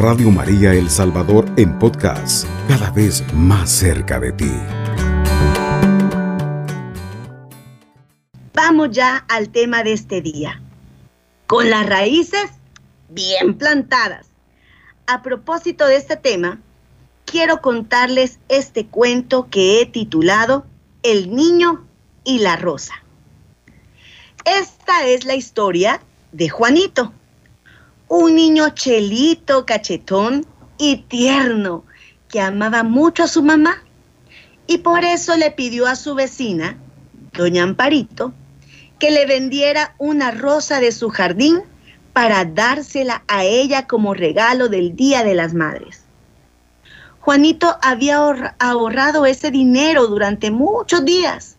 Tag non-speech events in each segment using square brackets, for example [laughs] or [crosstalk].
Radio María El Salvador en podcast, cada vez más cerca de ti. Vamos ya al tema de este día. Con las raíces bien plantadas. A propósito de este tema, quiero contarles este cuento que he titulado El niño y la rosa. Esta es la historia de Juanito, un niño chelito, cachetón y tierno que amaba mucho a su mamá y por eso le pidió a su vecina, doña Amparito, que le vendiera una rosa de su jardín para dársela a ella como regalo del Día de las Madres. Juanito había ahorrado ese dinero durante muchos días.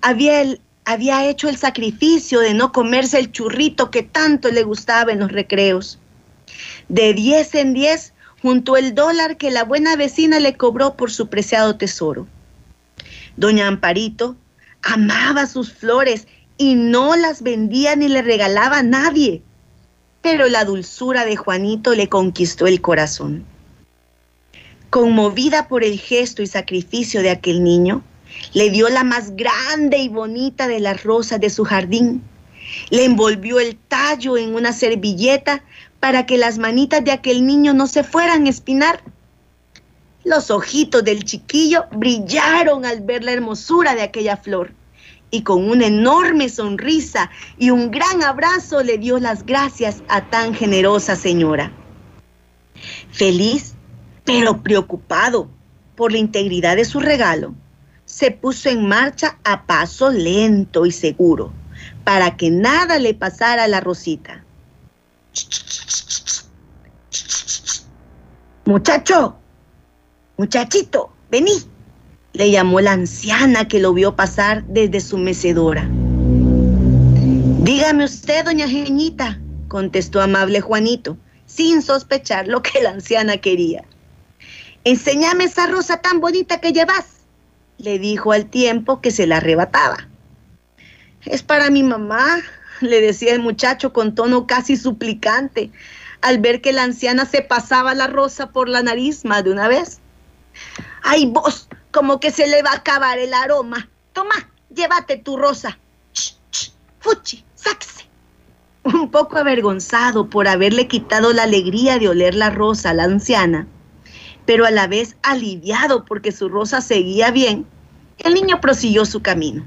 Había, había hecho el sacrificio de no comerse el churrito que tanto le gustaba en los recreos. De diez en diez junto el dólar que la buena vecina le cobró por su preciado tesoro. Doña Amparito amaba sus flores y no las vendía ni le regalaba a nadie. Pero la dulzura de Juanito le conquistó el corazón. Conmovida por el gesto y sacrificio de aquel niño, le dio la más grande y bonita de las rosas de su jardín. Le envolvió el tallo en una servilleta para que las manitas de aquel niño no se fueran a espinar. Los ojitos del chiquillo brillaron al ver la hermosura de aquella flor y con una enorme sonrisa y un gran abrazo le dio las gracias a tan generosa señora. Feliz pero preocupado por la integridad de su regalo, se puso en marcha a paso lento y seguro para que nada le pasara a la Rosita. Muchacho, muchachito, vení, le llamó la anciana que lo vio pasar desde su mecedora. Dígame usted, doña Geñita, contestó amable Juanito, sin sospechar lo que la anciana quería. Enséñame esa rosa tan bonita que llevas, le dijo al tiempo que se la arrebataba. Es para mi mamá, le decía el muchacho con tono casi suplicante, al ver que la anciana se pasaba la rosa por la nariz más de una vez. ¡Ay, vos! Como que se le va a acabar el aroma. Toma, llévate tu rosa. fuchi, sáquese. Un poco avergonzado por haberle quitado la alegría de oler la rosa a la anciana, pero a la vez aliviado porque su rosa seguía bien, el niño prosiguió su camino.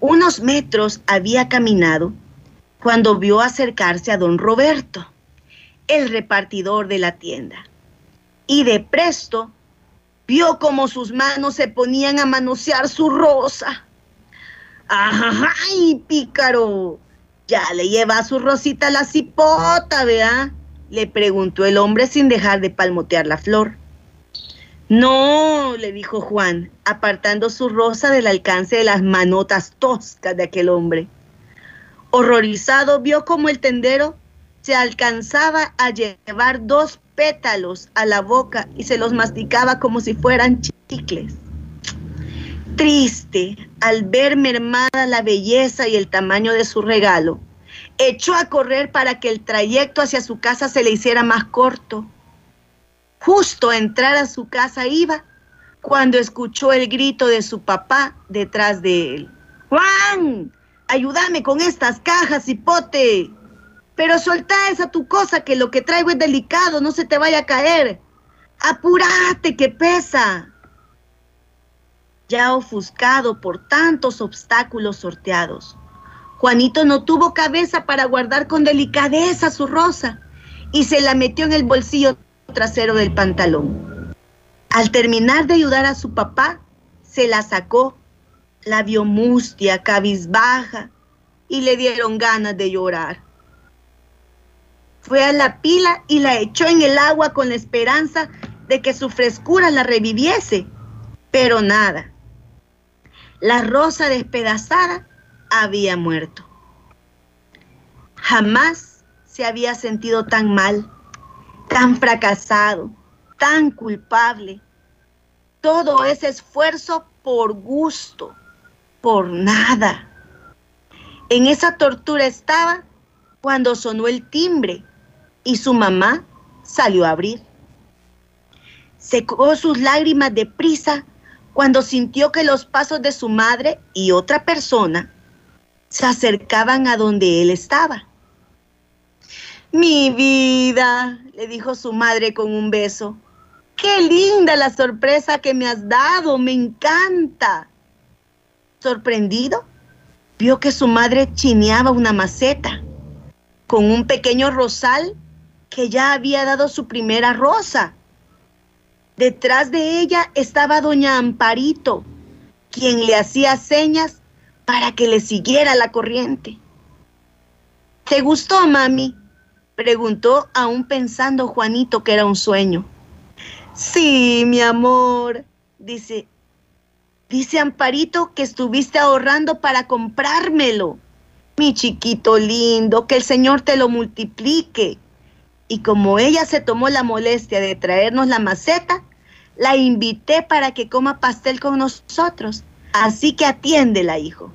Unos metros había caminado cuando vio acercarse a don Roberto, el repartidor de la tienda, y de presto vio como sus manos se ponían a manosear su rosa. ¡Ay, pícaro! Ya le lleva su rosita la cipota, ¿vea? Le preguntó el hombre sin dejar de palmotear la flor. No, le dijo Juan, apartando su rosa del alcance de las manotas toscas de aquel hombre. Horrorizado vio como el tendero se alcanzaba a llevar dos pétalos a la boca y se los masticaba como si fueran chicles. Triste al ver mermada la belleza y el tamaño de su regalo, echó a correr para que el trayecto hacia su casa se le hiciera más corto. Justo a entrar a su casa iba cuando escuchó el grito de su papá detrás de él. Juan, ayúdame con estas cajas, hipote. Pero soltá esa tu cosa que lo que traigo es delicado, no se te vaya a caer. Apúrate que pesa. Ya ofuscado por tantos obstáculos sorteados, Juanito no tuvo cabeza para guardar con delicadeza su rosa y se la metió en el bolsillo trasero del pantalón. Al terminar de ayudar a su papá, se la sacó, la vio mustia, cabizbaja, y le dieron ganas de llorar. Fue a la pila y la echó en el agua con la esperanza de que su frescura la reviviese, pero nada. La rosa despedazada había muerto. Jamás se había sentido tan mal, tan fracasado, tan culpable. Todo ese esfuerzo por gusto, por nada. En esa tortura estaba cuando sonó el timbre y su mamá salió a abrir. Secó sus lágrimas de prisa cuando sintió que los pasos de su madre y otra persona se acercaban a donde él estaba. Mi vida, le dijo su madre con un beso. Qué linda la sorpresa que me has dado, me encanta. Sorprendido, vio que su madre chineaba una maceta con un pequeño rosal que ya había dado su primera rosa. Detrás de ella estaba doña Amparito, quien le hacía señas para que le siguiera la corriente. ¿Te gustó, mami? Preguntó aún pensando Juanito que era un sueño. Sí, mi amor, dice. Dice Amparito que estuviste ahorrando para comprármelo. Mi chiquito lindo, que el Señor te lo multiplique. Y como ella se tomó la molestia de traernos la maceta, la invité para que coma pastel con nosotros. Así que atiéndela, hijo.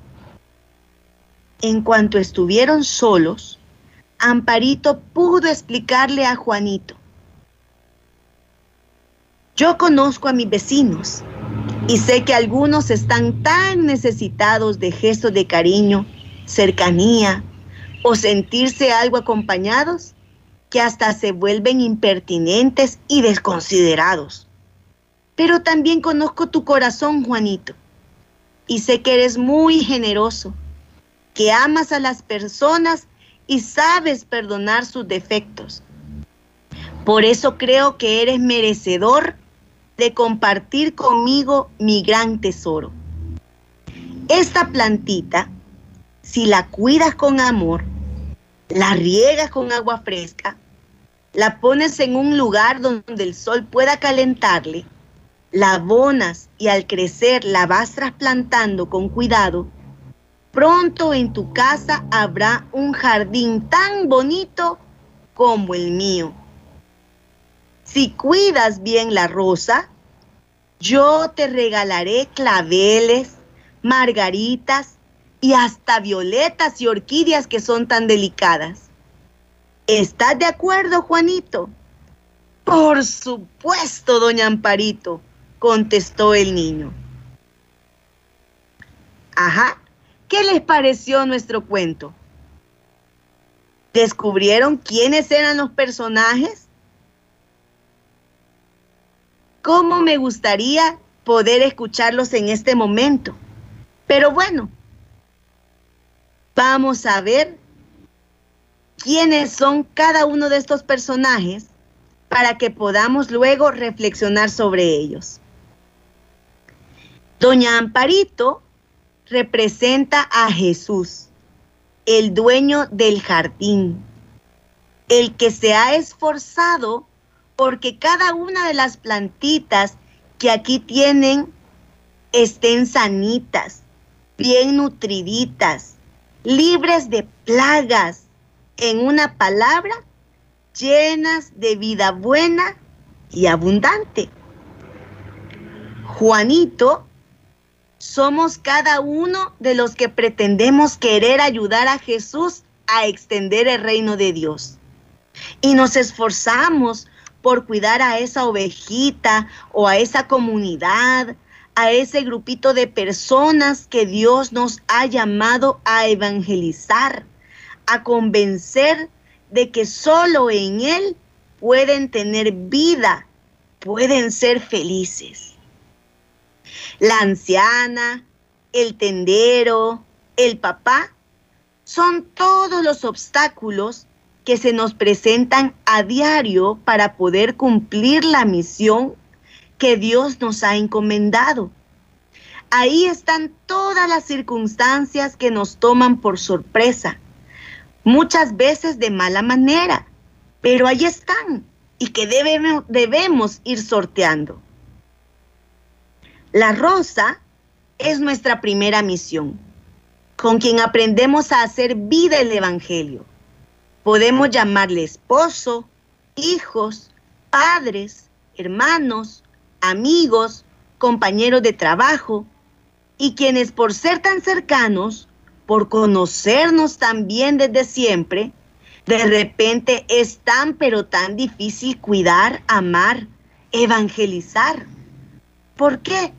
En cuanto estuvieron solos, Amparito pudo explicarle a Juanito. Yo conozco a mis vecinos y sé que algunos están tan necesitados de gestos de cariño, cercanía o sentirse algo acompañados que hasta se vuelven impertinentes y desconsiderados. Pero también conozco tu corazón, Juanito, y sé que eres muy generoso, que amas a las personas y sabes perdonar sus defectos. Por eso creo que eres merecedor de compartir conmigo mi gran tesoro. Esta plantita, si la cuidas con amor, la riegas con agua fresca, la pones en un lugar donde el sol pueda calentarle, la abonas y al crecer la vas trasplantando con cuidado, Pronto en tu casa habrá un jardín tan bonito como el mío. Si cuidas bien la rosa, yo te regalaré claveles, margaritas y hasta violetas y orquídeas que son tan delicadas. ¿Estás de acuerdo, Juanito? Por supuesto, doña Amparito, contestó el niño. Ajá, ¿Qué les pareció nuestro cuento? ¿Descubrieron quiénes eran los personajes? ¿Cómo me gustaría poder escucharlos en este momento? Pero bueno, vamos a ver quiénes son cada uno de estos personajes para que podamos luego reflexionar sobre ellos. Doña Amparito representa a Jesús, el dueño del jardín, el que se ha esforzado porque cada una de las plantitas que aquí tienen estén sanitas, bien nutriditas, libres de plagas, en una palabra, llenas de vida buena y abundante. Juanito somos cada uno de los que pretendemos querer ayudar a Jesús a extender el reino de Dios. Y nos esforzamos por cuidar a esa ovejita o a esa comunidad, a ese grupito de personas que Dios nos ha llamado a evangelizar, a convencer de que solo en Él pueden tener vida, pueden ser felices la anciana, el tendero, el papá, son todos los obstáculos que se nos presentan a diario para poder cumplir la misión que Dios nos ha encomendado. Ahí están todas las circunstancias que nos toman por sorpresa, muchas veces de mala manera, pero ahí están y que debemos, debemos ir sorteando. La rosa es nuestra primera misión, con quien aprendemos a hacer vida el Evangelio. Podemos llamarle esposo, hijos, padres, hermanos, amigos, compañeros de trabajo, y quienes por ser tan cercanos, por conocernos tan bien desde siempre, De repente es tan pero tan difícil cuidar, amar, evangelizar. ¿Por qué?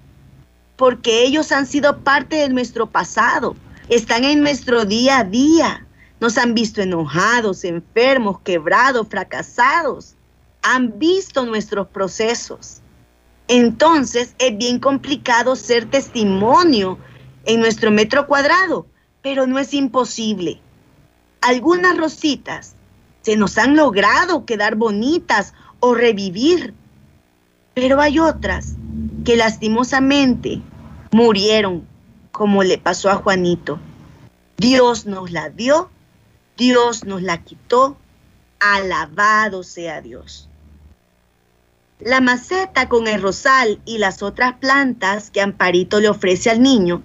Porque ellos han sido parte de nuestro pasado, están en nuestro día a día. Nos han visto enojados, enfermos, quebrados, fracasados. Han visto nuestros procesos. Entonces es bien complicado ser testimonio en nuestro metro cuadrado, pero no es imposible. Algunas rositas se nos han logrado quedar bonitas o revivir, pero hay otras que lastimosamente murieron, como le pasó a Juanito. Dios nos la dio, Dios nos la quitó, alabado sea Dios. La maceta con el rosal y las otras plantas que Amparito le ofrece al niño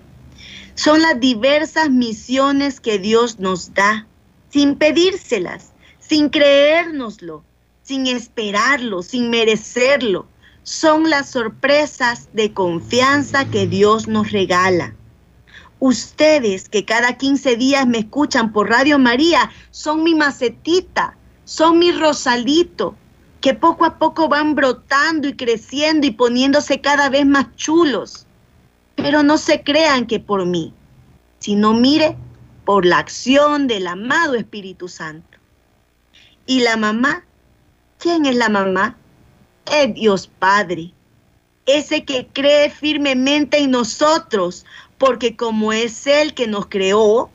son las diversas misiones que Dios nos da, sin pedírselas, sin creérnoslo, sin esperarlo, sin merecerlo. Son las sorpresas de confianza que Dios nos regala. Ustedes que cada 15 días me escuchan por Radio María son mi macetita, son mi rosalito, que poco a poco van brotando y creciendo y poniéndose cada vez más chulos. Pero no se crean que por mí, sino mire por la acción del amado Espíritu Santo. Y la mamá, ¿quién es la mamá? Es Dios Padre, ese que cree firmemente en nosotros, porque como es Él que nos creó,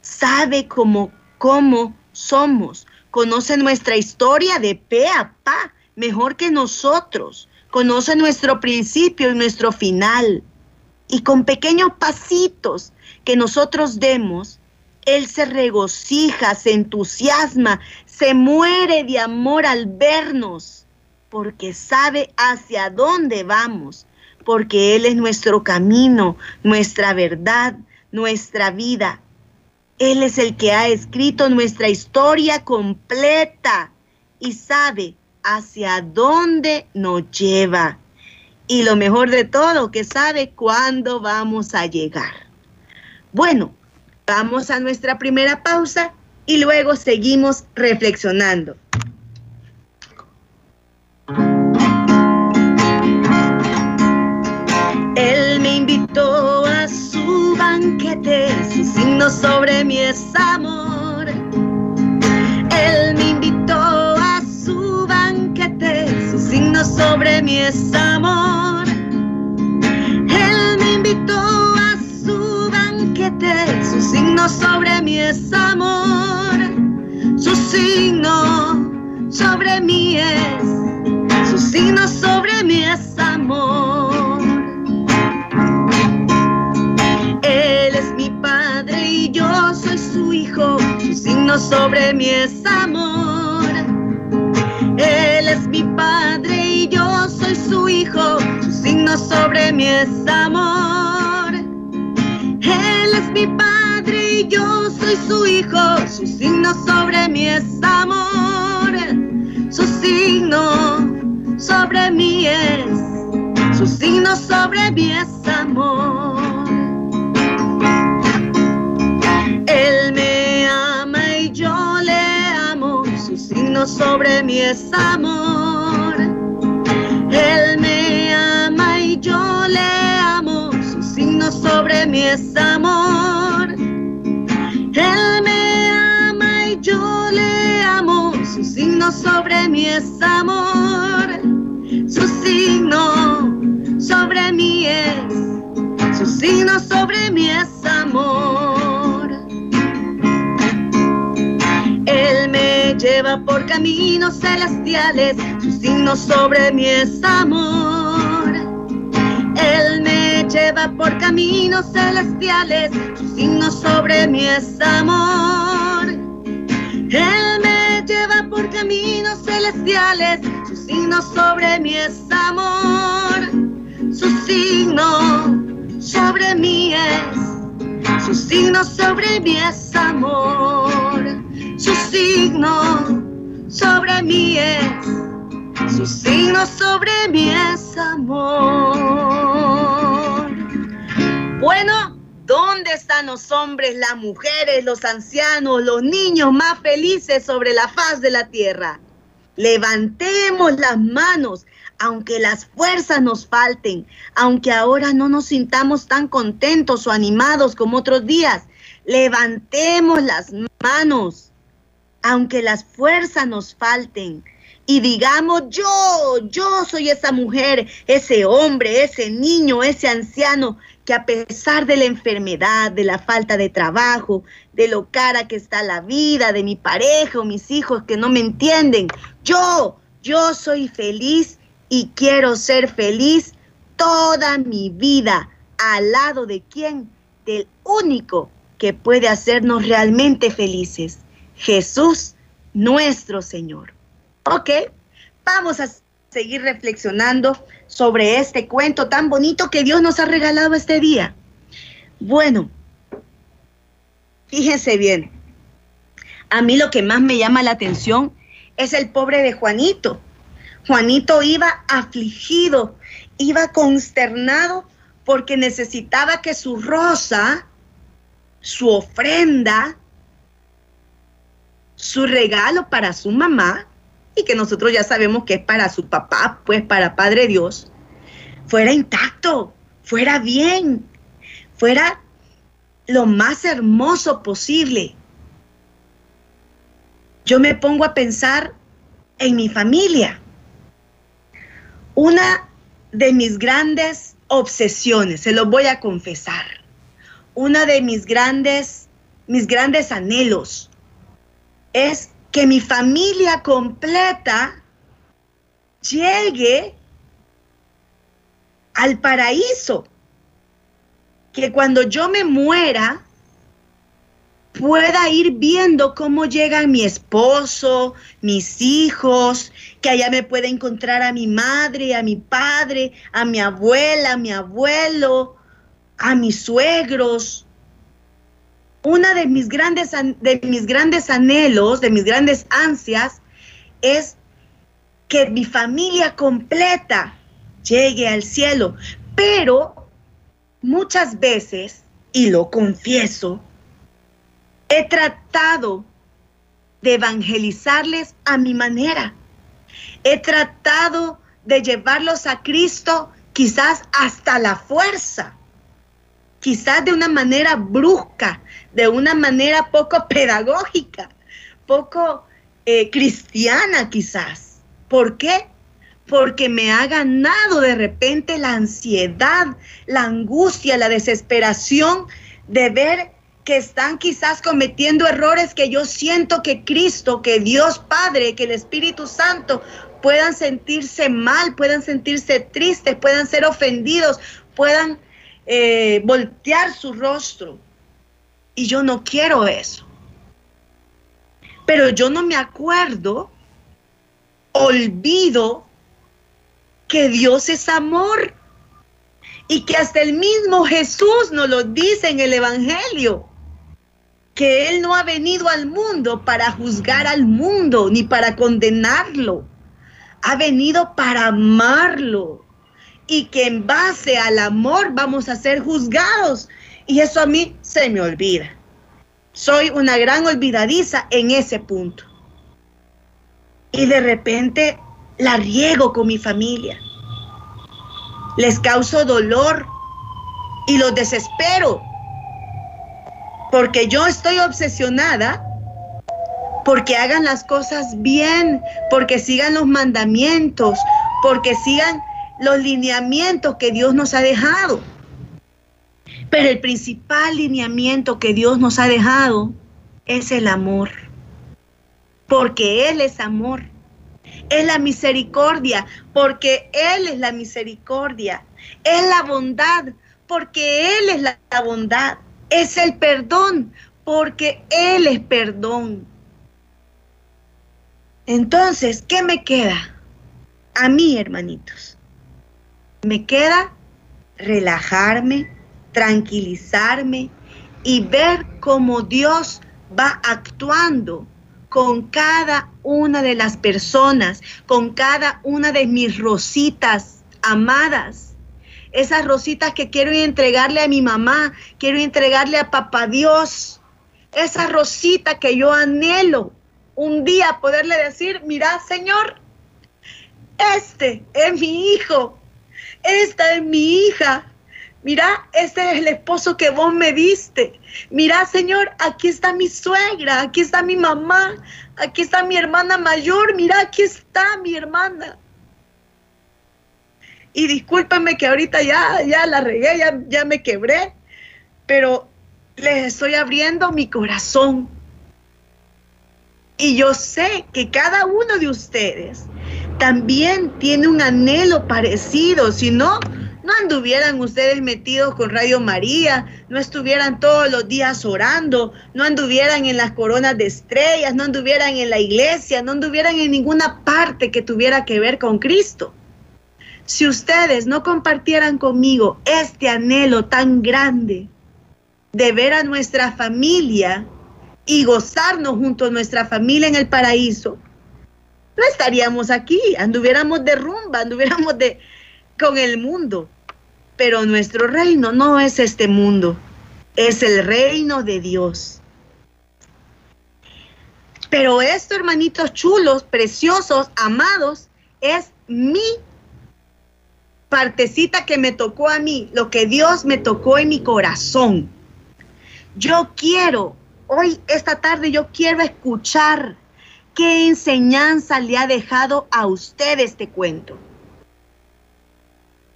sabe cómo, cómo somos, conoce nuestra historia de pe a pa, mejor que nosotros, conoce nuestro principio y nuestro final. Y con pequeños pasitos que nosotros demos, Él se regocija, se entusiasma, se muere de amor al vernos, porque sabe hacia dónde vamos, porque Él es nuestro camino, nuestra verdad, nuestra vida. Él es el que ha escrito nuestra historia completa y sabe hacia dónde nos lleva. Y lo mejor de todo, que sabe cuándo vamos a llegar. Bueno, vamos a nuestra primera pausa y luego seguimos reflexionando. Signo sobre mí es amor. Él me invitó a su banquete, su signo sobre mí es amor. Él me invitó a su banquete, su signo sobre mí es amor. Su signo sobre mí es, su signo sobre mí es amor. Su hijo, su signo sobre mí es amor. Él es mi padre y yo soy su hijo, su signo sobre mí es amor. Él es mi padre y yo soy su hijo, su signo sobre mí es amor. Su signo sobre mí es, su signo sobre mí es amor. Sobre mí es amor. Él me ama y yo le amo, su signo sobre mí es amor. Él me ama y yo le amo, su signo sobre mí es amor. Su signo sobre mí es, su signo sobre mí es por caminos celestiales, su signo sobre mí es amor. Él me lleva por caminos celestiales, su signo sobre mí es amor. Él me lleva por caminos celestiales, su signo sobre mí es amor. Su signo sobre mí es, su signo sobre mí es amor. Sobre mí es, su signo sobre mí es amor. Bueno, ¿dónde están los hombres, las mujeres, los ancianos, los niños más felices sobre la faz de la tierra? Levantemos las manos, aunque las fuerzas nos falten, aunque ahora no nos sintamos tan contentos o animados como otros días. Levantemos las manos, aunque las fuerzas nos falten y digamos, yo, yo soy esa mujer, ese hombre, ese niño, ese anciano, que a pesar de la enfermedad, de la falta de trabajo, de lo cara que está la vida, de mi pareja o mis hijos que no me entienden, yo, yo soy feliz y quiero ser feliz toda mi vida. ¿Al lado de quién? Del único que puede hacernos realmente felices, Jesús nuestro Señor. Ok, vamos a seguir reflexionando sobre este cuento tan bonito que Dios nos ha regalado este día. Bueno, fíjense bien, a mí lo que más me llama la atención es el pobre de Juanito. Juanito iba afligido, iba consternado porque necesitaba que su rosa, su ofrenda, su regalo para su mamá, y que nosotros ya sabemos que es para su papá, pues para Padre Dios, fuera intacto, fuera bien, fuera lo más hermoso posible. Yo me pongo a pensar en mi familia. Una de mis grandes obsesiones, se lo voy a confesar, una de mis grandes, mis grandes anhelos es que mi familia completa llegue al paraíso. Que cuando yo me muera, pueda ir viendo cómo llegan mi esposo, mis hijos, que allá me pueda encontrar a mi madre, a mi padre, a mi abuela, a mi abuelo, a mis suegros, una de mis grandes, de mis grandes anhelos, de mis grandes ansias, es que mi familia completa llegue al cielo. Pero muchas veces, y lo confieso, he tratado de evangelizarles a mi manera. He tratado de llevarlos a Cristo quizás hasta la fuerza quizás de una manera brusca, de una manera poco pedagógica, poco eh, cristiana quizás. ¿Por qué? Porque me ha ganado de repente la ansiedad, la angustia, la desesperación de ver que están quizás cometiendo errores que yo siento que Cristo, que Dios Padre, que el Espíritu Santo puedan sentirse mal, puedan sentirse tristes, puedan ser ofendidos, puedan eh, voltear su rostro. Y yo no quiero eso. Pero yo no me acuerdo, olvido que Dios es amor y que hasta el mismo Jesús nos lo dice en el Evangelio, que Él no ha venido al mundo para juzgar al mundo ni para condenarlo, ha venido para amarlo y que en base al amor vamos a ser juzgados. Y eso a mí se me olvida. Soy una gran olvidadiza en ese punto. Y de repente la riego con mi familia. Les causo dolor y los desespero. Porque yo estoy obsesionada porque hagan las cosas bien, porque sigan los mandamientos, porque sigan los lineamientos que Dios nos ha dejado. Pero el principal lineamiento que Dios nos ha dejado es el amor. Porque Él es amor. Es la misericordia, porque Él es la misericordia. Es la bondad, porque Él es la bondad. Es el perdón, porque Él es perdón. Entonces, ¿qué me queda? A mí, hermanitos. Me queda relajarme, tranquilizarme y ver cómo Dios va actuando con cada una de las personas, con cada una de mis rositas amadas. esas rositas que quiero entregarle a mi mamá, quiero entregarle a papá Dios, esa rosita que yo anhelo un día poderle decir, mira Señor, este es mi hijo, esta es mi hija, mira, este es el esposo que vos me diste, mira Señor, aquí está mi suegra, aquí está mi mamá, aquí está mi hermana mayor, mira, aquí está mi hermana. Y discúlpame que ahorita ya, ya la regué, ya, ya me quebré, pero les estoy abriendo mi corazón. Y yo sé que cada uno de ustedes también tiene un anhelo parecido, si no, no anduvieran ustedes metidos con Radio María, no estuvieran todos los días orando, no anduvieran en las coronas de estrellas, no anduvieran en la iglesia, no anduvieran en ninguna parte que tuviera que ver con Cristo. Si ustedes no compartieran conmigo este anhelo tan grande de ver a nuestra familia y gozarnos junto a nuestra familia en el paraíso, no estaríamos aquí, anduviéramos de rumba, anduviéramos de con el mundo. Pero nuestro reino no es este mundo, es el reino de Dios. Pero esto, hermanitos chulos, preciosos, amados, es mi partecita que me tocó a mí, lo que Dios me tocó en mi corazón. Yo quiero, hoy, esta tarde, yo quiero escuchar qué enseñanza le ha dejado a usted este cuento.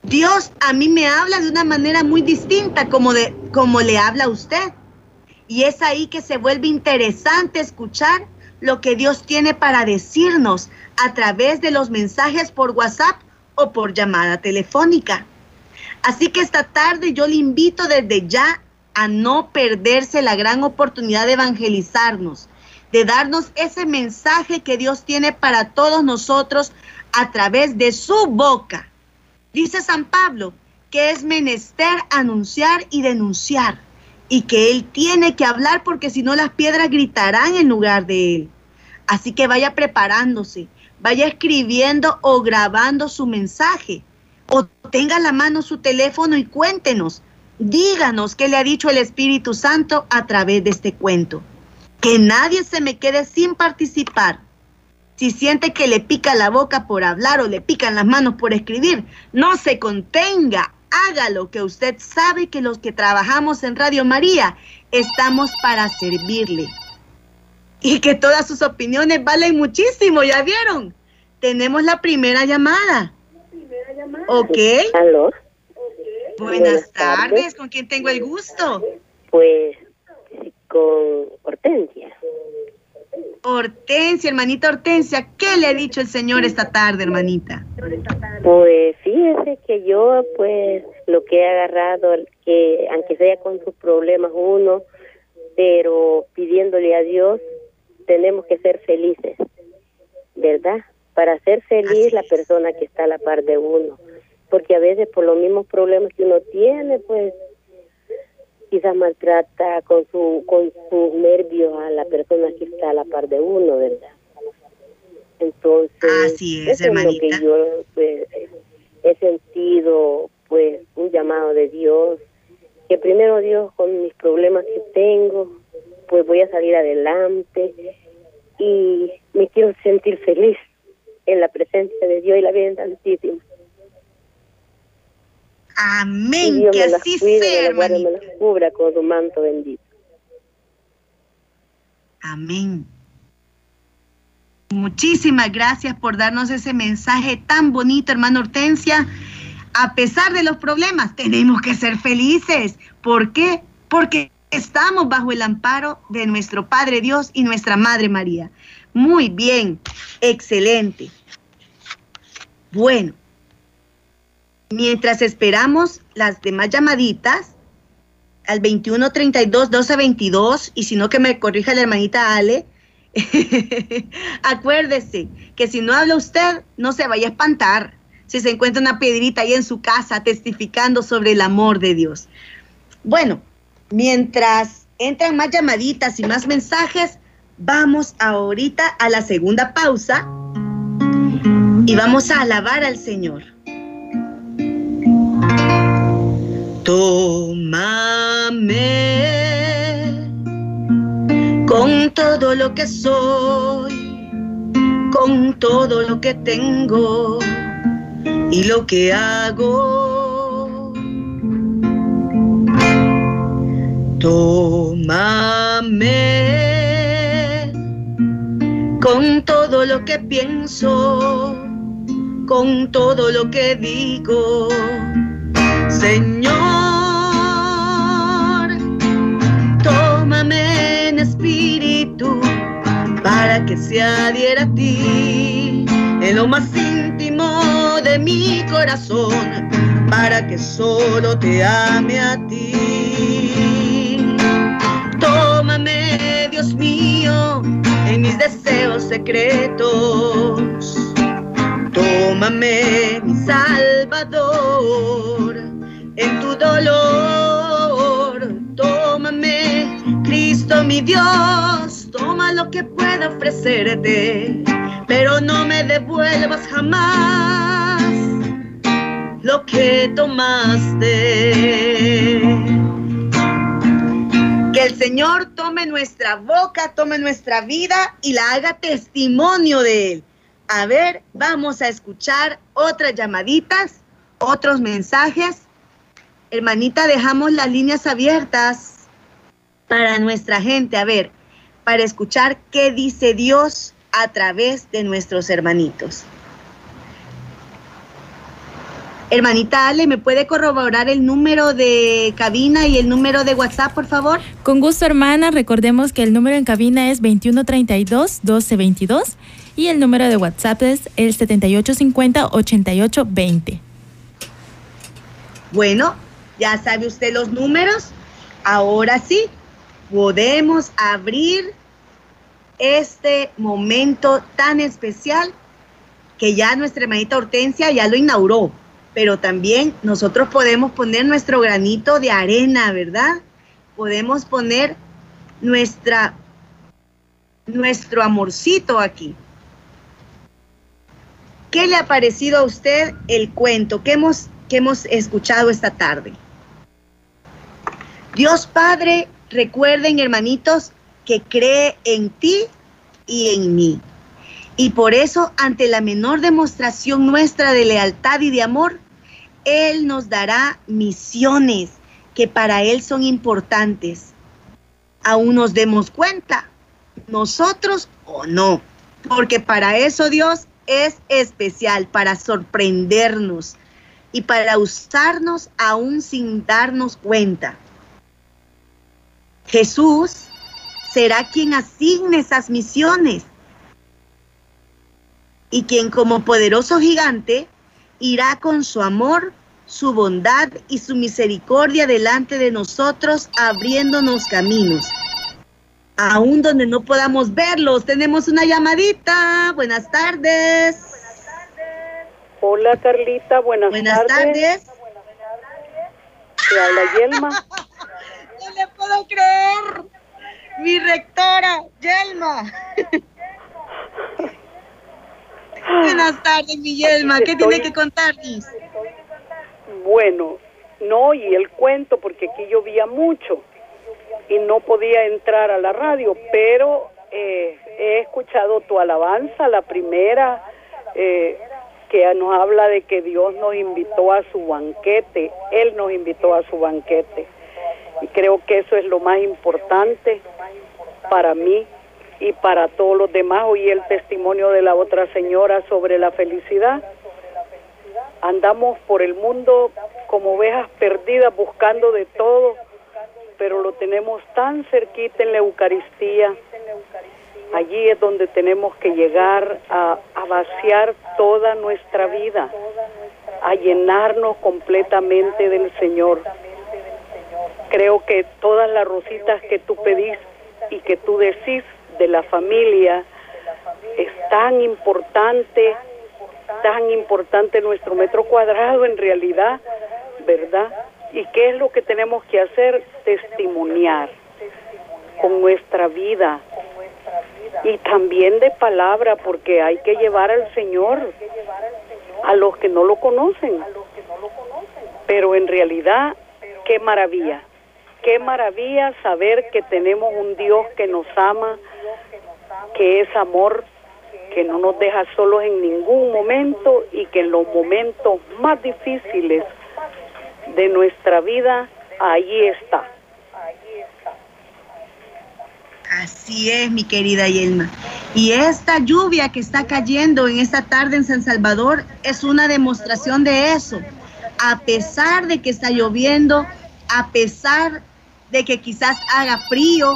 Dios a mí me habla de una manera muy distinta como, de, como le habla a usted. Y es ahí que se vuelve interesante escuchar lo que Dios tiene para decirnos a través de los mensajes por WhatsApp o por llamada telefónica. Así que esta tarde yo le invito desde ya a no perderse la gran oportunidad de evangelizarnos, de darnos ese mensaje que Dios tiene para todos nosotros a través de su boca. Dice San Pablo que es menester anunciar y denunciar y que Él tiene que hablar porque si no las piedras gritarán en lugar de Él. Así que vaya preparándose, vaya escribiendo o grabando su mensaje o tenga a la mano su teléfono y cuéntenos, díganos qué le ha dicho el Espíritu Santo a través de este cuento. Que nadie se me quede sin participar. Si siente que le pica la boca por hablar o le pican las manos por escribir, no se contenga, haga lo que usted sabe que los que trabajamos en Radio María estamos para servirle y que todas sus opiniones valen muchísimo, ¿ya vieron? Tenemos la primera llamada. Ok. ¿Aló? Buenas, tardes. ¿con quién tengo el gusto? Pues con Hortensia. Hortensia, hermanita Hortensia, ¿qué le ha dicho el Señor esta tarde, hermanita? Pues fíjese que yo, pues, lo que he agarrado, que aunque sea con sus problemas uno, pero pidiéndole a Dios tenemos que ser felices, ¿verdad? Para ser feliz la persona que está a la par de uno, porque a veces por los mismos problemas que uno tiene, pues quizás maltrata con su con sus nervios a la persona que está a la par de uno, ¿verdad? Entonces, Así es, hermanita. que yo pues, he sentido pues un llamado de Dios, que primero Dios con mis problemas que tengo, pues voy a salir adelante y me quiero sentir feliz en la presencia de Dios y la Virgen Santísima. Amén, que así sea, me las cubra con su manto bendito. Amén. Muchísimas gracias por darnos ese mensaje tan bonito, hermano Hortensia. A pesar de los problemas, tenemos que ser felices. ¿Por qué? Porque Estamos bajo el amparo de nuestro Padre Dios y nuestra Madre María. Muy bien, excelente. Bueno, mientras esperamos las demás llamaditas al 2132 1222 y si no que me corrija la hermanita Ale, [laughs] acuérdese que si no habla usted, no se vaya a espantar si se encuentra una piedrita ahí en su casa testificando sobre el amor de Dios. Bueno, Mientras entran más llamaditas y más mensajes, vamos ahorita a la segunda pausa y vamos a alabar al Señor. Tómame con todo lo que soy, con todo lo que tengo y lo que hago. Tómame con todo lo que pienso, con todo lo que digo Señor, que se adhiera a ti en lo más íntimo de mi corazón, para que solo te ame a ti. Tómame, Dios mío, en mis deseos secretos. Tómame, mi Salvador en tu dolor. Tómame, Cristo mi Dios, toma lo que pueda ofrecerte, pero no me devuelvas jamás lo que tomaste. Que el Señor tome nuestra boca, tome nuestra vida y la haga testimonio de Él. A ver, vamos a escuchar otras llamaditas, otros mensajes Hermanita, dejamos las líneas abiertas para nuestra gente, a ver, para escuchar qué dice Dios a través de nuestros hermanitos. Hermanita Ale, ¿me puede corroborar el número de cabina y el número de WhatsApp, por favor? Con gusto, hermana. Recordemos que el número en cabina es 2132-1222 y el número de WhatsApp es el 7850-8820. Bueno, ya sabe usted los números. Ahora sí, podemos abrir este momento tan especial que ya nuestra hermanita Hortensia ya lo inauguró, pero también nosotros podemos poner nuestro granito de arena, ¿verdad? Podemos poner nuestra nuestro amorcito aquí. ¿Qué le ha parecido a usted el cuento que hemos, que hemos escuchado esta tarde? Dios Padre, recuerden hermanitos que cree en ti y en mí. Y por eso, ante la menor demostración nuestra de lealtad y de amor, Él nos dará misiones que para Él son importantes. Aún nos demos cuenta, nosotros o no, porque para eso Dios es especial, para sorprendernos y para usarnos aún sin darnos cuenta. Jesús será quien asigne esas misiones y quien como poderoso gigante irá con su amor, su bondad y su misericordia delante de nosotros, abriéndonos caminos. Aún donde no podamos verlos, tenemos una llamadita. Buenas tardes. Hola Carlita, buenas, buenas tardes. tardes. Te habla Yelma. Puedo creer. Mi rectora, Yelma. [laughs] Buenas tardes, mi Yelma. ¿Qué tiene que contarnos? Bueno, no, y el cuento, porque aquí llovía mucho y no podía entrar a la radio, pero eh, he escuchado tu alabanza, la primera, eh, que nos habla de que Dios nos invitó a su banquete, Él nos invitó a su banquete. Y creo que eso es lo más importante para mí y para todos los demás. Oí el testimonio de la otra señora sobre la felicidad. Andamos por el mundo como ovejas perdidas buscando de todo, pero lo tenemos tan cerquita en la Eucaristía. Allí es donde tenemos que llegar a, a vaciar toda nuestra vida, a llenarnos completamente del Señor creo que todas las rositas que tú pedís y que tú decís de la familia es tan importante, tan importante nuestro metro cuadrado en realidad, ¿verdad? ¿Y qué es lo que tenemos que hacer? Testimoniar con nuestra vida y también de palabra, porque hay que llevar al Señor a los que no lo conocen. Pero en realidad qué maravilla, qué maravilla saber que tenemos un Dios que nos ama, que es amor, que no nos deja solos en ningún momento y que en los momentos más difíciles de nuestra vida, allí está. Así es, mi querida Yelma. Y esta lluvia que está cayendo en esta tarde en San Salvador es una demostración de eso. A pesar de que está lloviendo, a pesar de que quizás haga frío,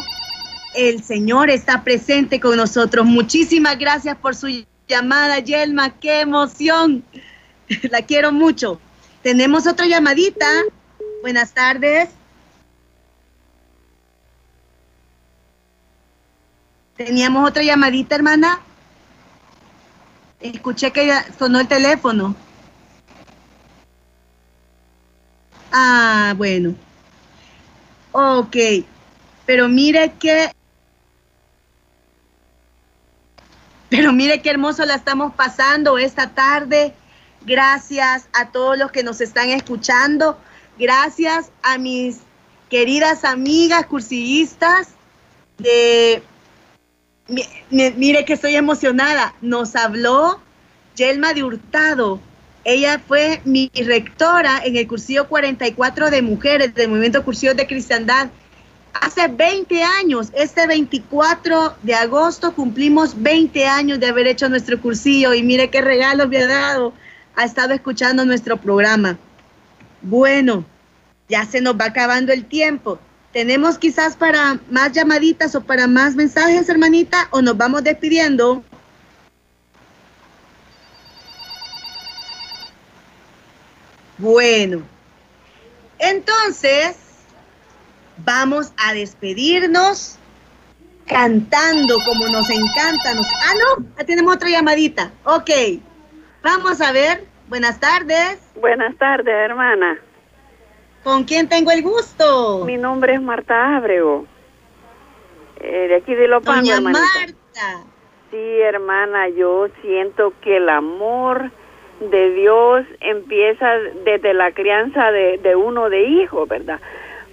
el Señor está presente con nosotros. Muchísimas gracias por su llamada, Yelma. ¡Qué emoción! [laughs] La quiero mucho. Tenemos otra llamadita. Buenas tardes. Teníamos otra llamadita, hermana. Escuché que sonó el teléfono. Ah, bueno. Ok. Pero mire que... Pero mire qué hermoso la estamos pasando esta tarde. Gracias a todos los que nos están escuchando. Gracias a mis queridas amigas cursillistas de mire que estoy emocionada. Nos habló Yelma de Hurtado. Ella fue mi rectora en el cursillo 44 de mujeres del movimiento cursillo de cristiandad. Hace 20 años, este 24 de agosto cumplimos 20 años de haber hecho nuestro cursillo y mire qué regalo me ha dado. Ha estado escuchando nuestro programa. Bueno, ya se nos va acabando el tiempo. ¿Tenemos quizás para más llamaditas o para más mensajes, hermanita? ¿O nos vamos despidiendo? Bueno, entonces vamos a despedirnos cantando como nos encanta. Nos... Ah, no, tenemos otra llamadita. Ok, vamos a ver. Buenas tardes. Buenas tardes, hermana. ¿Con quién tengo el gusto? Mi nombre es Marta Ábrego, eh, de aquí de Lopango, Doña Marta. Sí, hermana, yo siento que el amor de Dios empieza desde la crianza de, de uno de hijo, ¿verdad?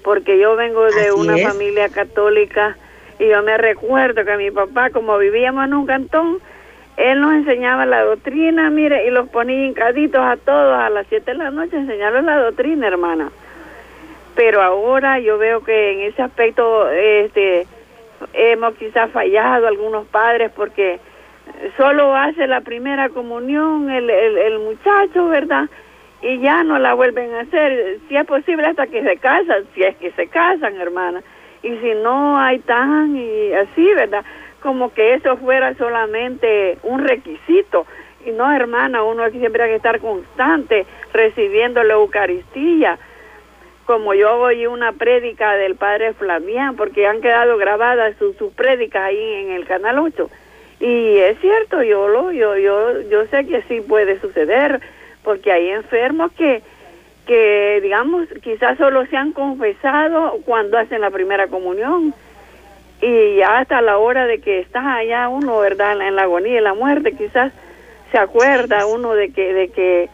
Porque yo vengo de una familia católica y yo me recuerdo que mi papá, como vivíamos en un cantón, él nos enseñaba la doctrina, mire, y los ponía hincaditos a todos a las siete de la noche, enseñarles la doctrina, hermana pero ahora yo veo que en ese aspecto este hemos quizás fallado algunos padres porque solo hace la primera comunión el, el, muchacho, ¿verdad? Y ya no la vuelven a hacer, si es posible hasta que se casan, si es que se casan, hermana. Y si no hay tan y así, ¿verdad? Como que eso fuera solamente un requisito. Y no, hermana, uno aquí siempre hay que estar constante recibiendo la Eucaristía como yo oí una prédica del padre Flamián, porque han quedado grabadas sus, sus prédicas ahí en el Canal 8. Y es cierto, yo lo, yo, yo, yo sé que sí puede suceder, porque hay enfermos que, que digamos, quizás solo se han confesado cuando hacen la primera comunión. Y ya hasta la hora de que está allá uno, ¿verdad? En la agonía y la muerte, quizás se acuerda uno de que, de que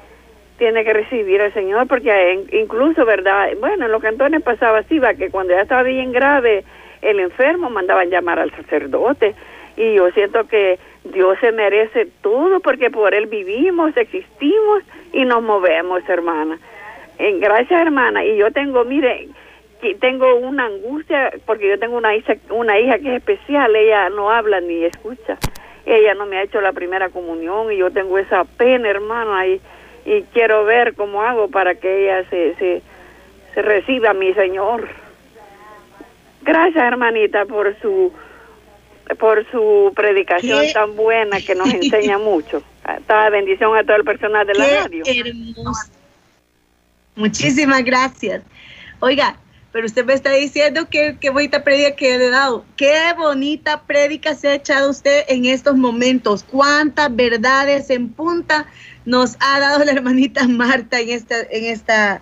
tiene que recibir al Señor, porque incluso, ¿verdad? Bueno, en los cantones pasaba así, va, que cuando ya estaba bien grave el enfermo, mandaban llamar al sacerdote. Y yo siento que Dios se merece todo, porque por Él vivimos, existimos y nos movemos, hermana. Gracias, hermana. Y yo tengo, mire, tengo una angustia, porque yo tengo una hija, una hija que es especial, ella no habla ni escucha. Ella no me ha hecho la primera comunión y yo tengo esa pena, hermana. Y, y quiero ver cómo hago para que ella se, se, se reciba mi Señor. Gracias, hermanita, por su por su predicación tan buena que nos enseña [laughs] mucho. Toda bendición a todo el personal de la radio. Muchísimas gracias. Oiga, pero usted me está diciendo que qué bonita prédica que le he dado. Qué bonita prédica se ha echado usted en estos momentos. Cuántas verdades en punta nos ha dado la hermanita Marta en esta, en esta,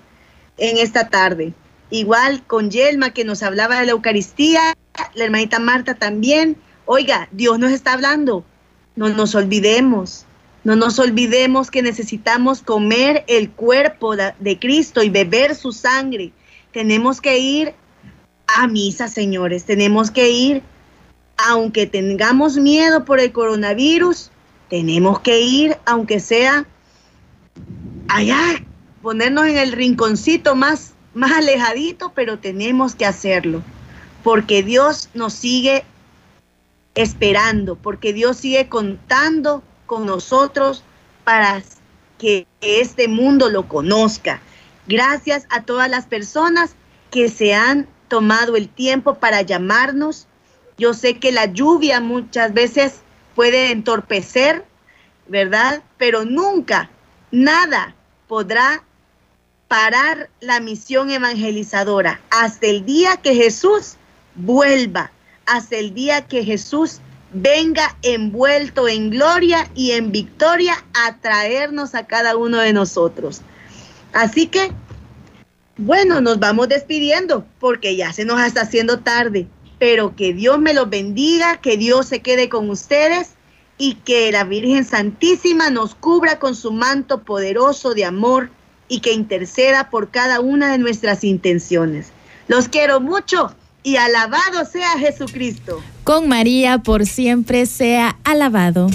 en esta tarde. Igual con Yelma que nos hablaba de la Eucaristía, la hermanita Marta también. Oiga, Dios nos está hablando. No nos olvidemos, no nos olvidemos que necesitamos comer el cuerpo de Cristo y beber su sangre. tenemos que ir a misa, señores. Tenemos que ir, aunque tengamos miedo por el coronavirus, tenemos que ir, aunque sea allá, ponernos en el rinconcito más, más alejadito, pero tenemos que hacerlo, porque Dios nos sigue esperando, porque Dios sigue contando con nosotros para que este mundo lo conozca. Gracias a todas las personas que se han tomado el tiempo para llamarnos. Yo sé que la lluvia muchas veces puede entorpecer, ¿verdad? Pero nunca, nada podrá parar la misión evangelizadora hasta el día que Jesús vuelva, hasta el día que Jesús venga envuelto en gloria y en victoria a traernos a cada uno de nosotros. Así que, bueno, nos vamos despidiendo porque ya se nos está haciendo tarde, pero que Dios me los bendiga, que Dios se quede con ustedes y que la Virgen Santísima nos cubra con su manto poderoso de amor y que interceda por cada una de nuestras intenciones. Los quiero mucho y alabado sea Jesucristo. Con María por siempre sea alabado.